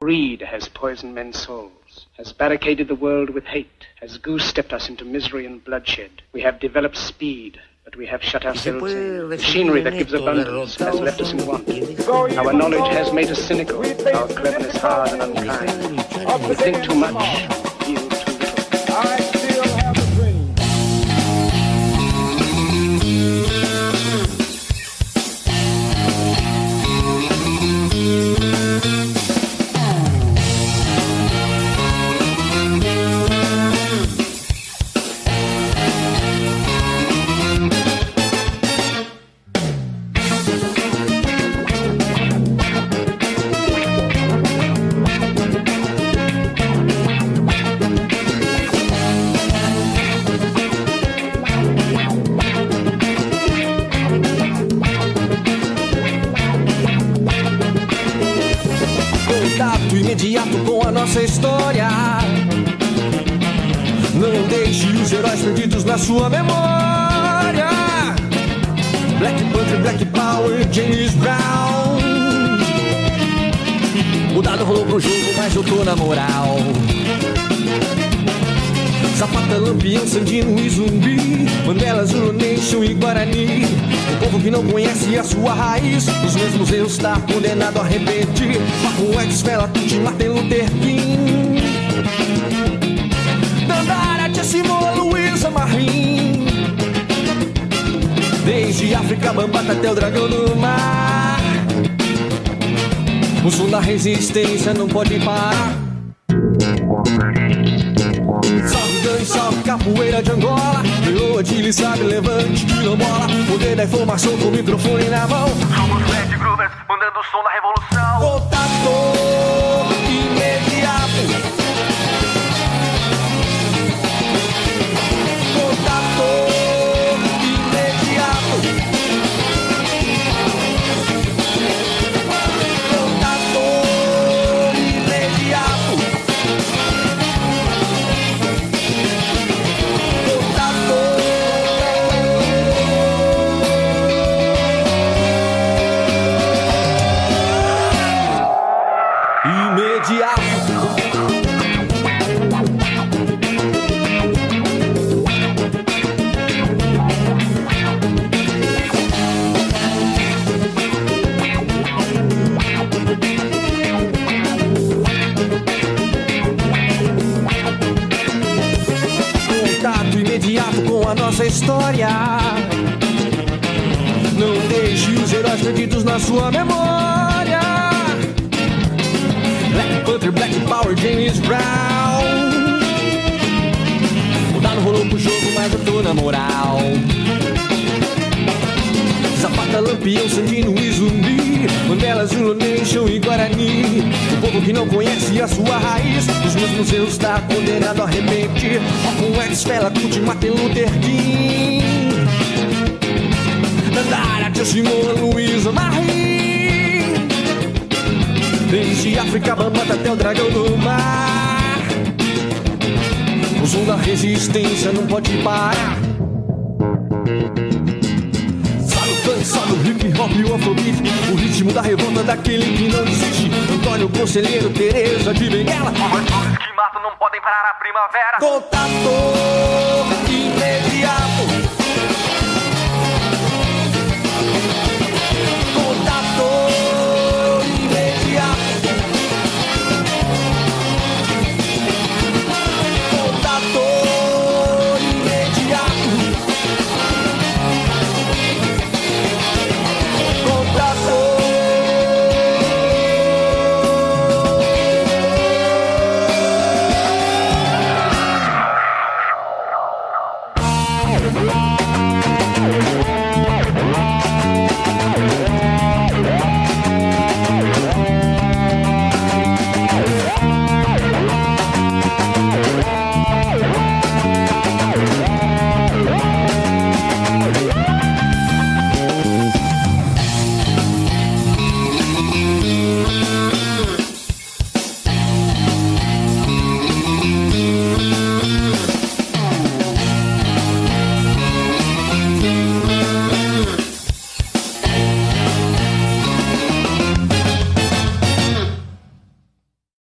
Greed has poisoned men's souls, has barricaded the world with hate, has goose-stepped us into misery and bloodshed. We have developed speed, but we have shut ourselves in. Machinery that gives abundance has left us in want. Our knowledge has made us cynical, our cleverness hard and unkind. We think too much, imediato com a nossa história. Não deixe os heróis perdidos na sua memória. Black Panther, Black Power, James Brown. O dado rolou pro jogo, mas eu tô na moral. Zapata, Lampião, Sandino e Zumbi Mandela, Zulu Nation e Guarani. O povo que não conhece a sua raiz Os mesmos erros tá condenado a repetir. Paco X, Fela, Tuti, Martin Luther King. Dandara, Tia Simona, Luísa Marim Desde África, Bambata até o dragão do mar. O som da resistência não pode parar Salve Dan, salve capoeira de Angola. Leoa, Chile, sabe, levante, quilombola. Poder da informação com o microfone na mão. Somos Red Groovers, mandando o som da revolução. Contato imediato a nossa história. Não deixe os heróis perdidos na sua memória. James Brown. O dado rolou pro jogo, mas eu tô na moral. Zapata, Lampião, Sandino e Zumbi. Mandela, Zulu Nation e Guarani. O povo que não conhece a sua raiz. Os mesmos erros tá condenado a repetir Com X, Fela, Kuti, Martin Luther King. Dandara, Simona, Luísa Marie Desde África, Bambata até o dragão do mar. O som da resistência não pode parar. Sabe o funk, sabe o hip hop, o afrobeat. O ritmo da revolta daquele que não desiste. Antônio Conselheiro, Tereza de Benguela. Flores que matam não podem parar a primavera. Contato imediato